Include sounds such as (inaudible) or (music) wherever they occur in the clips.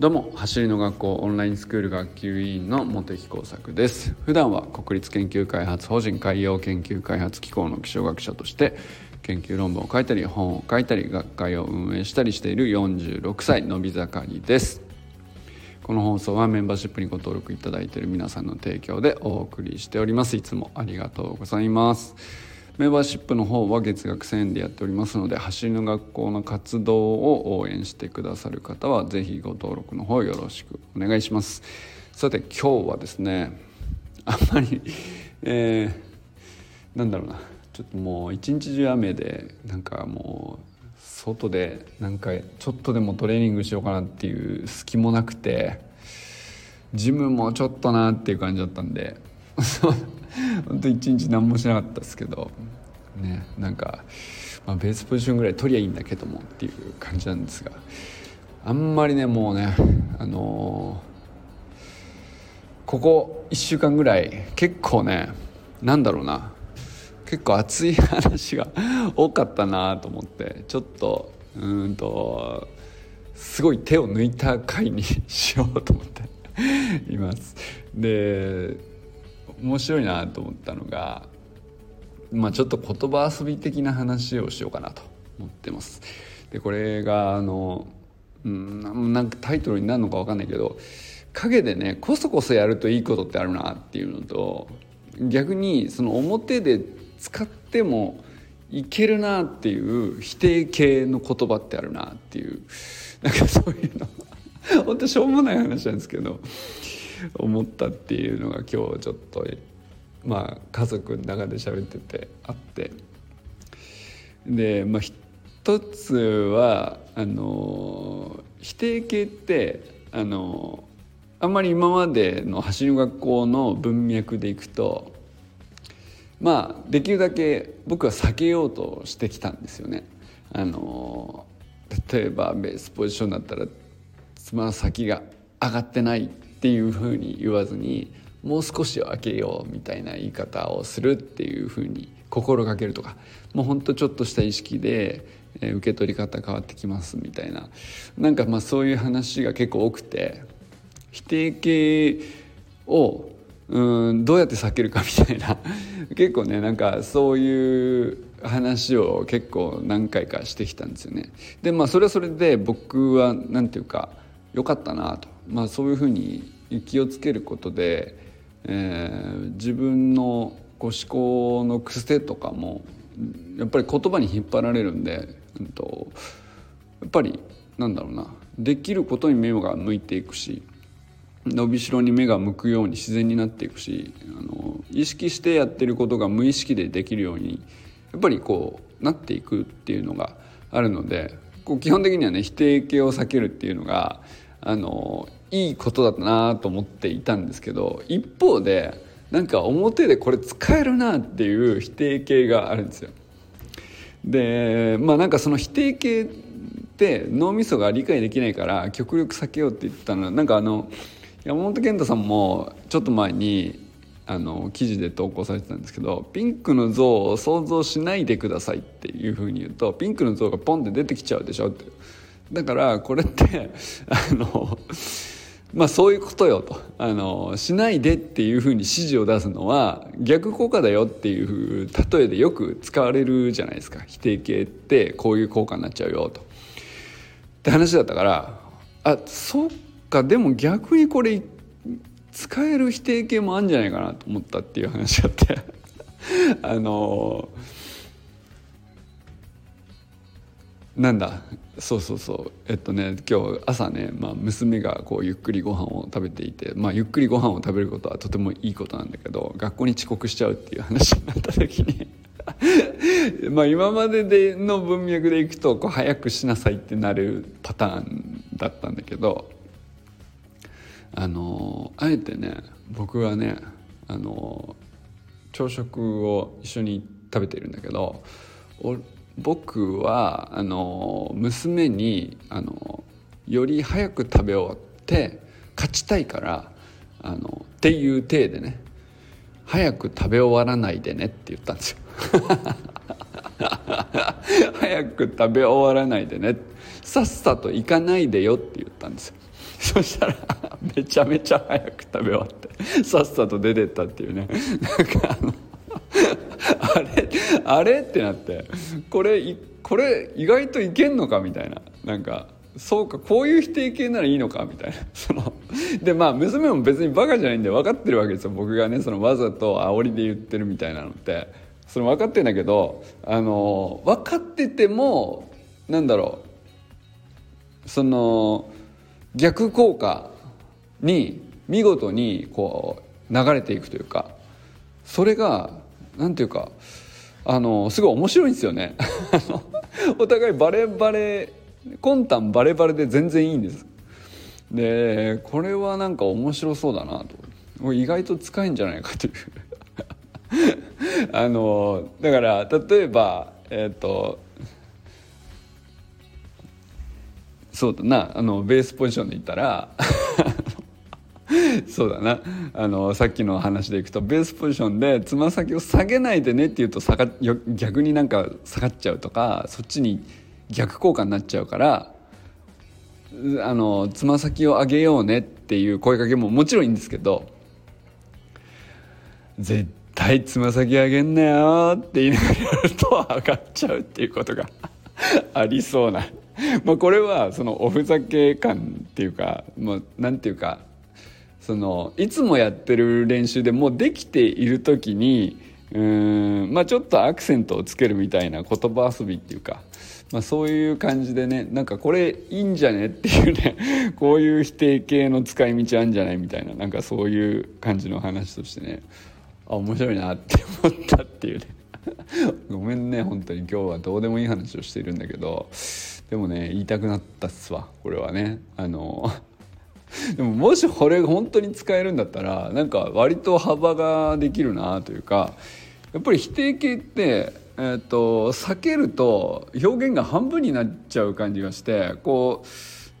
どうも走りの学校オンラインスクール学級委員の茂木耕作です。普段は国立研究開発法人海洋研究開発機構の気象学者として研究論文を書いたり本を書いたり学会を運営したりしている46歳のび盛りです。この放送はメンバーシップにご登録いただいている皆さんの提供でお送りしております。いつもありがとうございます。メンバーシップの方は月額1000円でやっておりますので走りの学校の活動を応援してくださる方は是非ご登録の方よろしくお願いします。さて今日はですねあんまりえー、なんだろうなちょっともう一日中雨でなんかもう外でなんかちょっとでもトレーニングしようかなっていう隙もなくてジムもちょっとなっていう感じだったんで (laughs) 本当一日何もしなかったですけどねなんか、まあ、ベースポジションぐらい取りゃいいんだけどもっていう感じなんですがあんまりねもうねあのー、ここ1週間ぐらい結構ねなんだろうな結構熱い話が (laughs) 多かったなと思ってちょっとうんとすごい手を抜いた回に (laughs) しようと思っています。で面白いなと思ったのがまあちょっと言葉遊び的な話をしようかなと思ってます。でこれがあのうんなんかタイトルになるのか分かんないけど陰でねこそこそやるといいことってあるなっていうのと逆にその表で使ってもいけるなっていう否定形の言葉ってあるなっていうなんかそういうの本当しょうもない話なんですけど思ったっていうのが今日ちょっとまあ家族の中で喋っててあってでまあ一つはあの否定形ってあのあんまり今までの走り学校の文脈でいくとまあできるだけ僕は避けようとしてきたんですよね。あの例えばベースポジションだったらつま先が上がってないっていうふうに言わずにもう少し開けようみたいな言い方をするっていうふうに心がけるとかもうほんとちょっとした意識で、受け取り方変わってきますみたいな。なんかまあそういう話が結構多くて否定形をうんどうやって避けるかみたいな。(laughs) 結構ねなんかそういう話を結構何回かしてきたんですよね。でまあそれはそれで僕は何て言うか良かったなと、まあ、そういうふうに気をつけることで、えー、自分のこう思考の癖とかもやっぱり言葉に引っ張られるんで、うんと、やっぱりなんだろうな。できることに目が向いていくし伸びしろに目が向くように自然になっていくしあの意識してやってることが無意識でできるようにやっぱりこうなっていくっていうのがあるのでこう基本的にはね否定形を避けるっていうのがあのいいことだったなと思っていたんですけど一方でなんか表でこれ使えるなっていう否定形があるんですよ。でまあなんかその否定形って脳みそが理解できないから極力避けようって言ったのはなんかあの山本健太さんもちょっと前にあの記事で投稿されてたんですけどピンクの像を想像しないでくださいっていうふうに言うとピンクの像がポンって出てきちゃうでしょってだからこれってあのまあそういうことよと。あのしないでっていうふうに指示を出すのは逆効果だよっていう例えでよく使われるじゃないですか。否定形ってこういう効果になっちゃうよと。って話だったからあそっかでも逆にこれ使える否定形もあるんじゃないかなと思ったっていう話があって。(laughs) あのなんだ？そうそうそう。えっとね今日朝ね、まあ、娘がこうゆっくりご飯を食べていて、まあ、ゆっくりご飯を食べることはとてもいいことなんだけど学校に遅刻しちゃうっていう話になった時に (laughs) まあ今まででの文脈でいくとこう早くしなさいってなるパターンだったんだけどあのあえてね僕はねあの朝食を一緒に食べてるんだけど僕はあの娘にあのより早く食べ終わって勝ちたいからあのっていう体でね早く食べ終わらないでねって言ったんですよ。(laughs) 早く食べ終わらないでね。さっさと行かないでよって言ったんですよ。そしたらめちゃめちゃ早く食べ終わってさっさと出てったっていうね。なんかあのあれ (laughs) あれってなってこれこれ意外といけんのかみたいな。なんかそうかこういう否定形ならいいのかみたいな。(laughs) そのでまあ娘も別にバカじゃないんで分かってるわけですよ。僕がねそのわざと煽りで言ってるみたいなのって。その分かってんだけどあの分かっててもなんだろう。その逆効果に見事にこう流れていくというかそれがなんていうかあのすごい面白いんですよね。(laughs) お互いバレバレ魂胆バレバレで全然いいんです。でこれはなんか面白そうだなと。意外と使えんじゃないかという。(laughs) あのだから例えばえっ、ー、とそうだなあのベースポジションで言ったら (laughs) (laughs) そうだな。あのさっきの話でいくとベースポジションでつま先を下げないでねって言うと下が逆になんか下がっちゃうとかそっちに逆効果になっちゃうからあのつま先を上げようねっていう声かけももちろんいいんですけど絶対つま先上げんなよって言いながらやると上がっちゃうっていうことが (laughs) ありそうな。まあこれはそのおふざけ感っていうかもうなんていうかそのいつもやってる練習でもうできている時にうんまあちょっとアクセントをつけるみたいな言葉遊びっていうか、まあ、そういう感じでねなんかこれいいんじゃねっていうね (laughs) こういう否定形の使い道あるんじゃないみたいななんかそういう感じの話としてねあ面白いなって思ったっていうね。(laughs) ごめんね本当に。今日はどうでもいい話をしているんだけどでもね言いたくなったっすわこれはね。あの (laughs) でももしこれが本当に使えるんだったらなんか割と幅ができるなというかやっぱり否定形って、えーと、避けると表現が半分になっちゃう感じがしてこ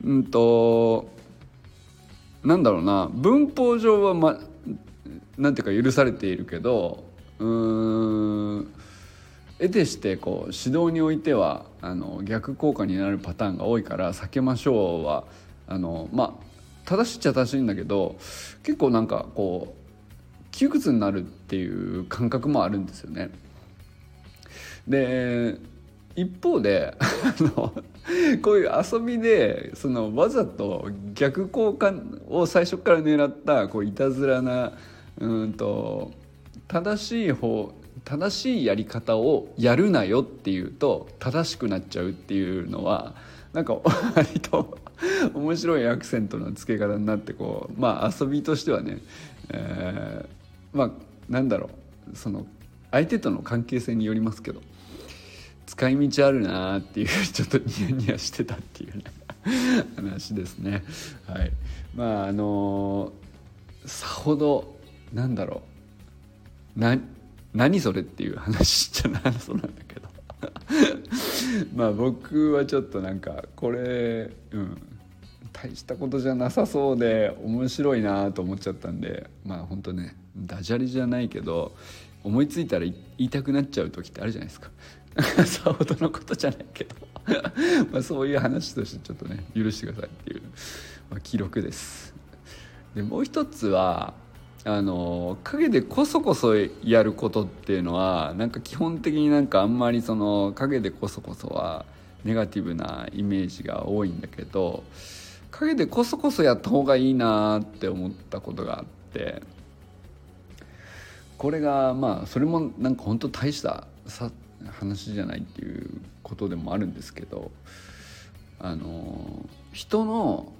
ううんとなんだろうな文法上は、ま、なんていうか許されているけどうん得てしてこう指導においてはあの逆効果になるパターンが多いから避けましょうはあのまあ正しいっちゃ正しいんだけど結構なんかこう窮屈になるっていう感覚もあるんですよね。で一方でこういう遊びでそのわざと逆効果を最初から狙ったこういたずらなうんと正しい方正しいやり方をやるなよっていうと正しくなっちゃうっていうのはなんか割と (laughs) 面白いアクセントの付け方になってこうまあ遊びとしてはね、えー、まあなんだろうその相手との関係性によりますけど使い道あるなっていう (laughs) ちょっとニヤニヤしてたっていうね (laughs) 話ですね。はい、まああのさほどなんだろうな何それっていう話じゃないそうなんだけど。まあ僕はちょっとなんかこれうん。大したことじゃなさそうで面白いなと思っちゃったんでまあ本当ねダジャレじゃないけど思いついたら言いたくなっちゃう時ってあるじゃないですか。(laughs) さほどのことじゃないけど。(laughs) まあそういう話としてちょっとね許してくださいっていう、まあ、記録です。でもう一つはあの陰でこそこそやることっていうのはなんか基本的になんかあんまりその陰でこそこそはネガティブなイメージが多いんだけど陰でこそこそやった方がいいなって思ったことがあってこれがまあそれもなんか本当大した話じゃないっていうことでもあるんですけどあの人の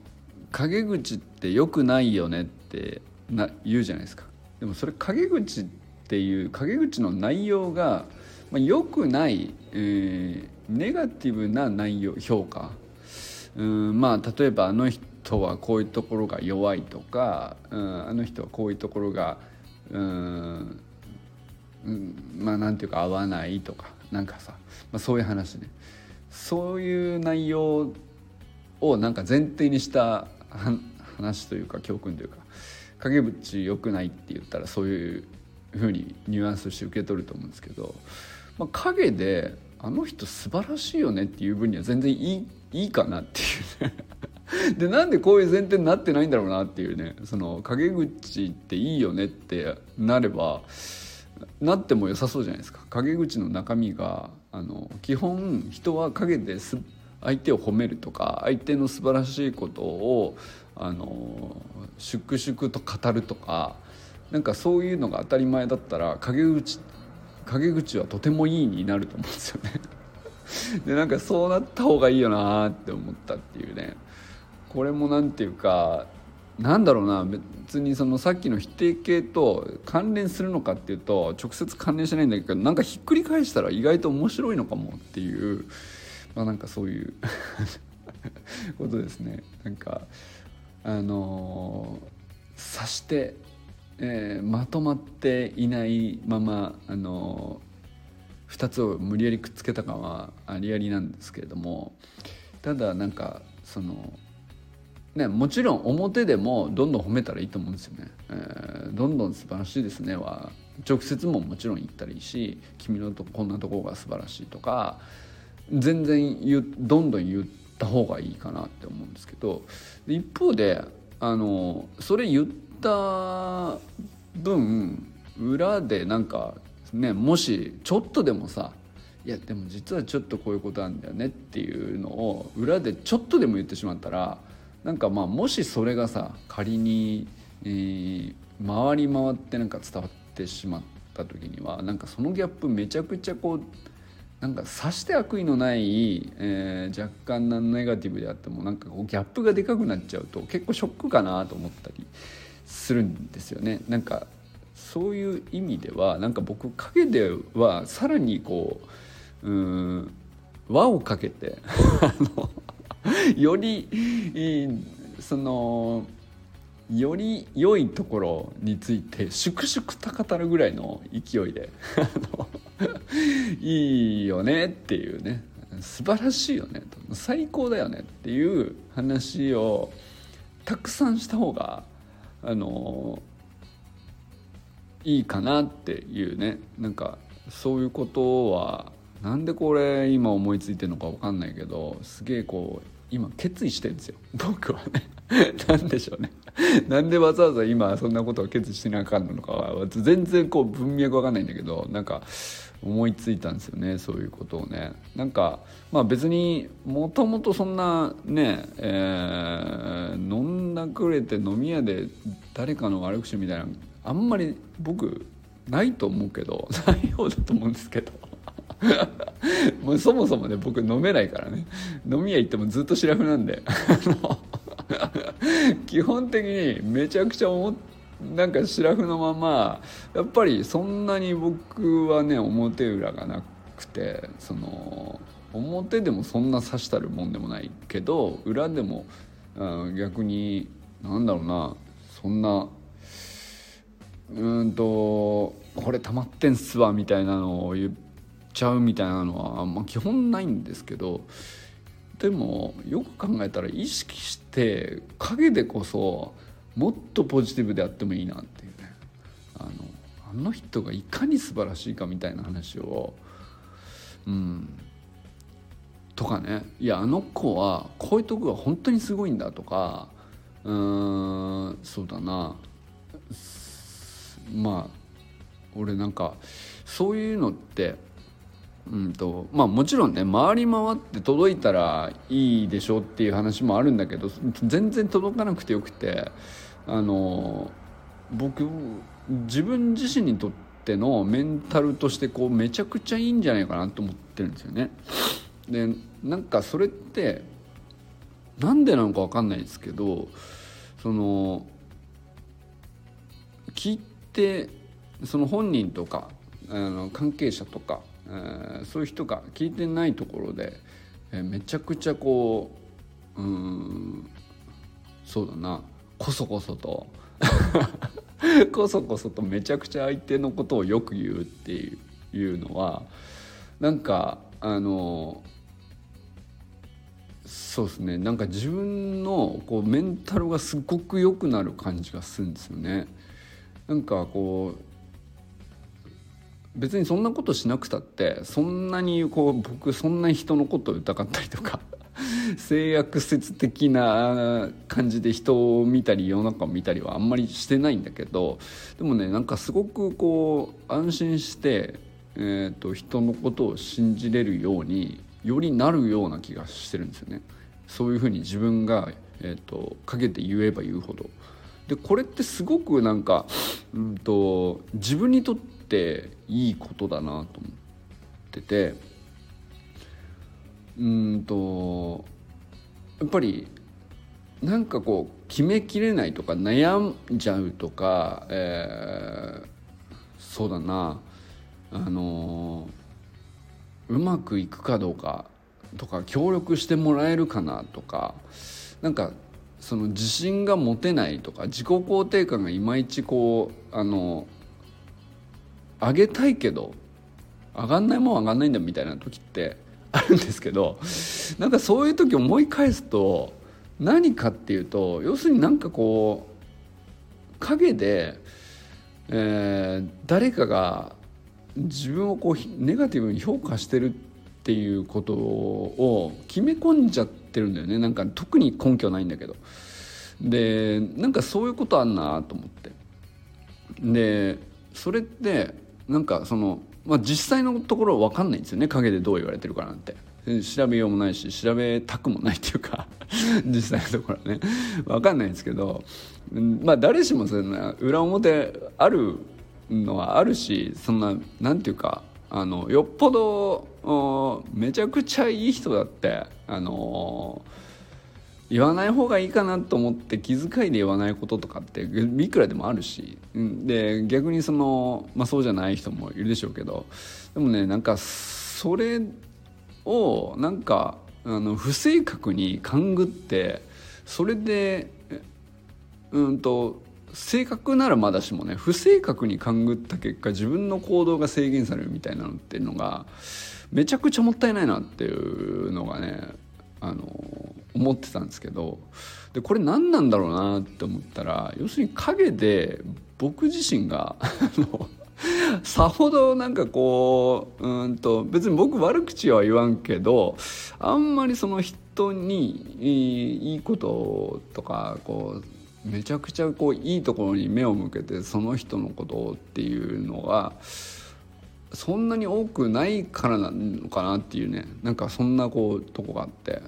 陰口って良くないよねってな言うじゃないですか。でもそれ陰口っていう陰口の内容が、まあ、良くない、えー、ネガティブな内容評価うんまあ例えばあの人はこういうところが弱いとか、うん、あの人はこういうところがうんまあなんていうか合わないとかなんかさ、まあ、そういう話ね。そういう内容をなんか前提にした話というか教訓というか陰口良くないって言ったらそういうふうにニュアンスして受け取ると思うんですけど、まあ、陰であの人素晴らしいよねっていう分には全然いいいいかなっていうね。(laughs) でなんでこういう前提になってないんだろうなっていうね。その陰口っていいよねってなればなっても良さそうじゃないですか。陰口の中身があの基本人は陰です相手を褒めるとか相手の素晴らしいことをあの粛々と語るとかなんかそういうのが当たり前だったら陰口陰口はとてもいいになると思うんですよね。(laughs) でなんかそうなった方がいいよなって思ったっていうね。これも何て言うかなんだろうな別にそのさっきの否定形と関連するのかっていうと直接関連しないんだけどなんかひっくり返したら意外と面白いのかもっていう、まあ、なんかそういう (laughs) ことですね。なんかあのー、察して、えー、まとまっていないままあのー、2つを無理やりくっつけた感はありありなんですけれどもただなんかそのね、もちろん表でもどんどん褒めたらいいと思うんですよね。えー、どんどん素晴らしいですねは直接ももちろん言ったらいいし君のとこんなとこが素晴らしいとか全然言どんどん言った方がいいかなって思うんですけど一方であのそれ言った分裏でなんかねもしちょっとでもさいやでも実はちょっとこういうことなんだよねっていうのを裏でちょっとでも言ってしまったらなんかまあもしそれがさ仮に、えー、回り回ってなんか伝わってしまった時にはなんかそのギャップめちゃくちゃこうなんかさして悪意のない、えー、若干なネガティブであってもなんかこうギャップがでかくなっちゃうと結構ショックかなと思ったりするんですよね。なんかそういう意味ではなんか僕陰ではさらにこううん輪をかけて (laughs) あのよりそのより良いところについて粛々と語るぐらいの勢いでいいよねっていうね素晴らしいよね最高だよねっていう話をたくさんした方があのいいかなっていうね。なんかそういうことはなんでこれ今思いついてるのか分かんないけどすげえこう今決意してるんですよ。(laughs) 僕はね。(laughs) 何でしょうね。なんでわざわざ今そんなことを決意してなあかんのかは全然こう文脈分かんないんだけどなんか思いついたんですよねそういうことをね。なんかまあ別にもともとそんなね、えー、飲んだくれて飲み屋で誰かの悪口みたいなあんまり僕ないと思うけど (laughs) ないようだと思うんですけど。(laughs) もうそもそもね僕飲めないからね。飲み屋行ってもずっとシラフなんで。(laughs) 基本的にめちゃくちゃ思なんかシラフのままやっぱりそんなに僕はね表裏がなくてその表でもそんな刺したるもんでもないけど裏でも、うん、逆になんだろうなそんなうんとこれ溜まってんすわみたいなのを言っちゃうみたいなのは、まあ、基本ないんですけどでもよく考えたら意識して陰でこそもっとポジティブであってもいいなっていうね。あのあの人がいかに素晴らしいかみたいな話をうんとかね。いやあの子はこういうとこが本当にすごいんだとかうーんそうだな。まあ俺なんかそういうのってうんとまあ、もちろんね回り回って届いたらいいでしょっていう話もあるんだけど全然届かなくてよくてあの僕自分自身にとってのメンタルとしてこうめちゃくちゃいいんじゃないかなと思ってるんですよね。でなんかそれってなんでなのか分かんないですけどその聞いてその本人とかあの関係者とかえ、そういう人が聞いてないところで、え、めちゃくちゃこううんそうだなこそこそと (laughs) こそこそとめちゃくちゃ相手のことをよく言うっていうのはなんかあのそうですねなんか自分のこうメンタルがすごく良くなる感じがするんですよね。なんかこう別にそんなことしなくたってそんなにこう僕そんな人のことを疑ったりとか性悪説的な感じで人を見たり世の中を見たりはあんまりしてないんだけどでもねなんかすごくこう安心して、えーと、人のことを信じれるようによりなるような気がしてるんですよね。そういうふうに自分が、えーと、かけて言えば言うほど。でこれってすごくなんか、うんと自分にとっていいことだなと思ってて。うんとやっぱりなんかこう決めきれないとか悩んじゃうとか、えー、そうだなあのうまくいくかどうかとか協力してもらえるかなとかなんかその自信が持てないとか自己肯定感がいまいちこうあの上げたいけど上がんないもん上がんないんだみたいな時ってあるんですけどなんかそういう時思い返すと何かっていうと要するになんかこう陰で、えー、誰かが自分をこうネガティブに評価してるってていうことを決め込んじゃってるんだよね。なんか特に根拠ないんだけど。でなんかそういうことあんなと思って。でそれってなんかそのまあ、実際のところ分かんないんですよね。陰でどう言われてるかなんて。調べようもないし調べたくもないっていうか (laughs) 実際のところはね。分かんないんですけど。まあ誰しもそんな裏表あるのはあるしそんななんていうかあのよっぽどめちゃくちゃいい人だって。あのー言わない方がいいかなと思って気遣いで言わないこととかっていくらでもあるし。で逆にその、まあ、そうじゃない人もいるでしょうけど。でもねなんかそれをなんかあの不正確に勘ぐってそれでうんと正確ならまだしもね不正確に勘ぐった結果自分の行動が制限されるみたいなのっていうのがめちゃくちゃもったいないなっていうのがねあの思ってたんですけどでこれ何なんだろうなって思ったら要するに陰で僕自身がさほどなんかこううんと別に僕悪口は言わんけどあんまりその人にいいこととかこうめちゃくちゃこういいところに目を向けてその人のことっていうのがそんなに多くないからなのかなっていうね。なんかそんなこうとこがあって。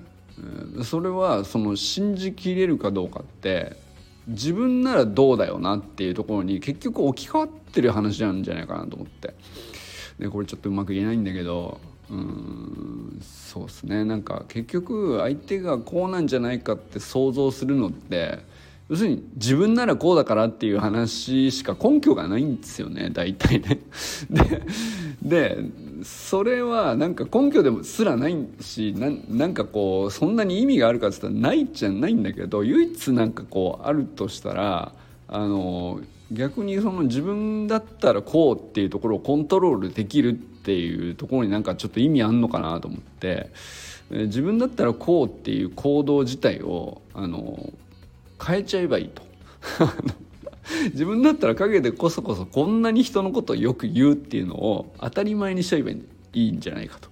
うん。それはその信じきれるかどうかって自分ならどうだよなっていうところに結局置き換わってる話なんじゃないかなと思って。でこれちょっとうまく言えないんだけど。うん。そうですね。なんか結局相手がこうなんじゃないかって想像するのって要するに自分ならこうだからっていう話しか根拠がないんですよね大体ね。(laughs) ででそれはなんか根拠でもすらないしなんかこうそんなに意味があるかって言ったらないじゃないんだけど唯一なんかこうあるとしたらあの逆にその自分だったらこうっていうところをコントロールできるっていうところになんかちょっと意味あんのかなと思って自分だったらこうっていう行動自体をあの変えちゃえばいいと。(laughs) 自分だったら陰でこそこそこんなに人のことをよく言うっていうのを当たり前にしちゃえばいいんじゃないかと。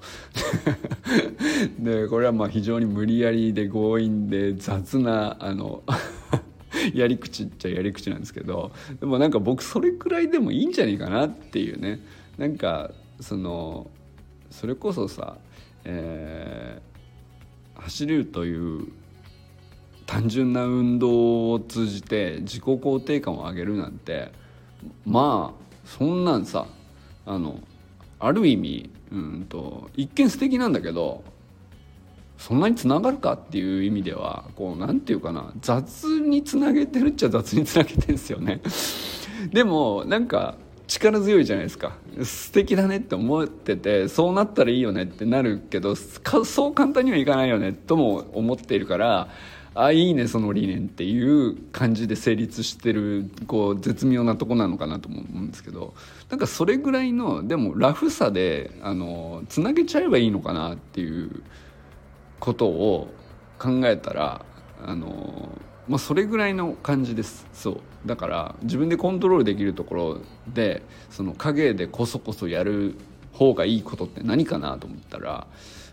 (laughs) でこれはまあ非常に無理やりで強引で雑なあの (laughs) やり口っちゃやり口なんですけどでもなんか僕それくらいでもいいんじゃないかなっていうね。なんかそのそれこそさ、えー、走るという単純な運動を通じて自己肯定感を上げるなんてまあそんなんさあのある意味うんと一見素敵なんだけどそんなにつながるかっていう意味ではこうなんていうかな雑につなげてるっちゃ雑につなげてんですよね。でもなんか力強いじゃないですか素敵だねって思っててそうなったらいいよねってなるけどそう簡単にはいかないよねとも思っているからあいいねその理念っていう感じで成立してるこう絶妙なとこなのかなと思うんですけどなんかそれぐらいのでもラフさであのつなげちゃえばいいのかなっていうことを考えたらあの、まあ、それぐらいの感じです。そう。だから自分でコントロールできるところでその影でこそこそやる方がいいことって何かなと思ったら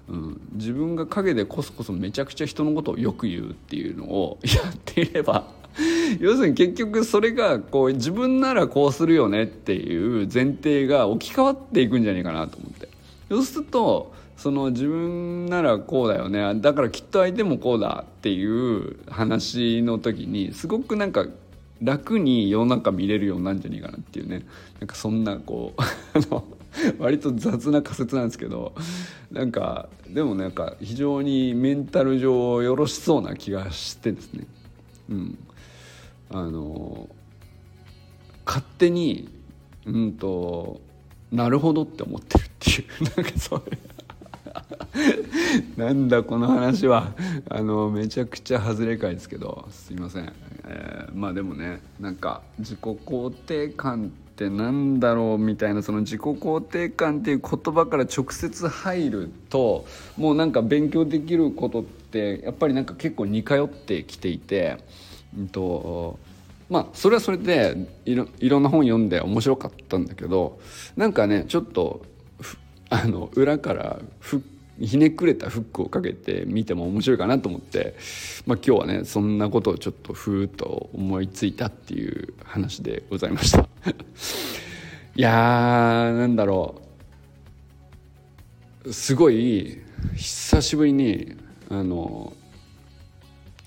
うん、自分が陰でこそこそめちゃくちゃ人のことをよく言うっていうのをやっていれば (laughs) 要するに結局それがこう自分ならこうするよねっていう前提が置き換わっていくんじゃないかなと思って。そうするとその自分ならこうだよね。だからきっと相手もこうだっていう話の時にすごくなんか楽に世の中見れるようになるんじゃないかなっていうね。なんかそんなこう (laughs) (laughs) 割と雑な仮説なんですけどなんかでもなんか非常にメンタル上よろしそうな気がしてですね。うん。あの勝手にうんとなるほどって思ってるっていうなんかそういう (laughs) なんだこの話は。あのめちゃくちゃ外れかいですけど。すいません、えー、まあでもねなんか自己肯定感ってなんだろうみたいなその自己肯定感っていう言葉から直接入るともうなんか勉強できることってやっぱりなんか結構似通ってきていて、うんとまあそれはそれでいろいろんな本読んで面白かったんだけどなんかねちょっとあの裏から復ひねくれたフックをかけて見ても面白いかなと思って、まあ、今日はねそんなことをちょっとふーっと思いついたっていう話でございました。(laughs) いやーなんだろう。すごい久しぶりにあの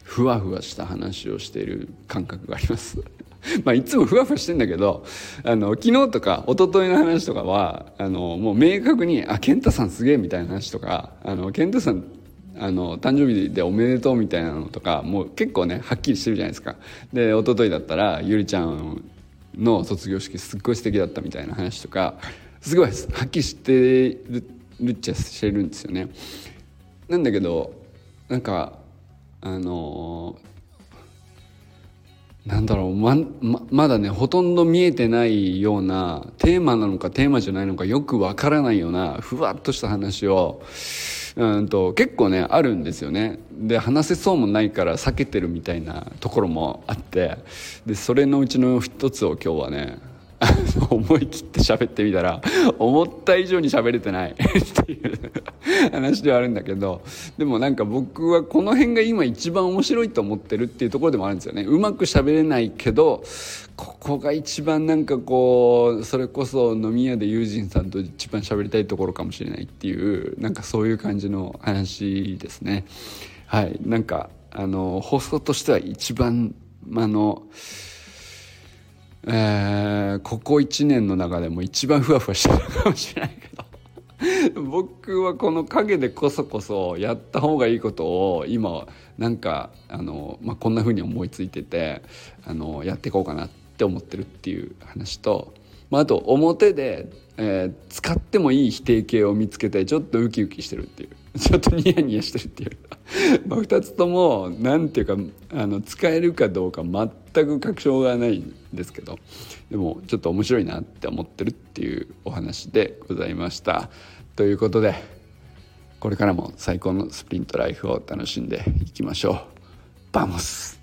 ふわふわした話をしている感覚があります。(laughs) まあいつもふわふわしてんだけどあの昨日とか一昨日の話とかはあのもう明確に「あ健太さんすげえ」みたいな話とか「あの健太さんあの誕生日でおめでとう」みたいなのとかもう結構ねはっきりしてるじゃないですか。で一昨日だったらゆりちゃんの卒業式すっごい素敵だったみたいな話とかすごいはっきりしてるっちゃしてるんですよね。なんだけどなんかあのなんだろうままだねほとんど見えてないようなテーマなのかテーマじゃないのかよくわからないようなふわっとした話をうんと結構ねあるんですよね。で話せそうもないから避けてるみたいなところもあってでそれのうちの一つを今日はね (laughs) 思い切って喋ってみたら思った以上に喋れてない。(laughs) っていう話ではあるんだけどでもなんか僕はこの辺が今一番面白いと思ってるっていうところでもあるんですよね。うまく喋れないけどここが一番なんかこうそれこそ飲み屋で友人さんと一番喋りたいところかもしれないっていうなんかそういう感じの話ですね。はい。なんかあの放送としては一番あのえー、ここ1年の中でも一番ふわふわしてるかもしれないけど。(laughs) 僕はこの陰でこそこそやった方がいいことを今なんかあの、まあ、こんな風に思いついててあのやっていこうかなって思ってるっていう話と、まあ、あと表で、えー、使ってもいい否定形を見つけてちょっとウキウキしてるっていう。(laughs) ちょっとニヤニヤしてるっていう。(laughs) まあ2つとも何ていうかあの使えるかどうか全く確証がないんですけどでもちょっと面白いなって思ってるっていうお話でございました。ということでこれからも最高のスプリントライフを楽しんでいきましょう。 Vamos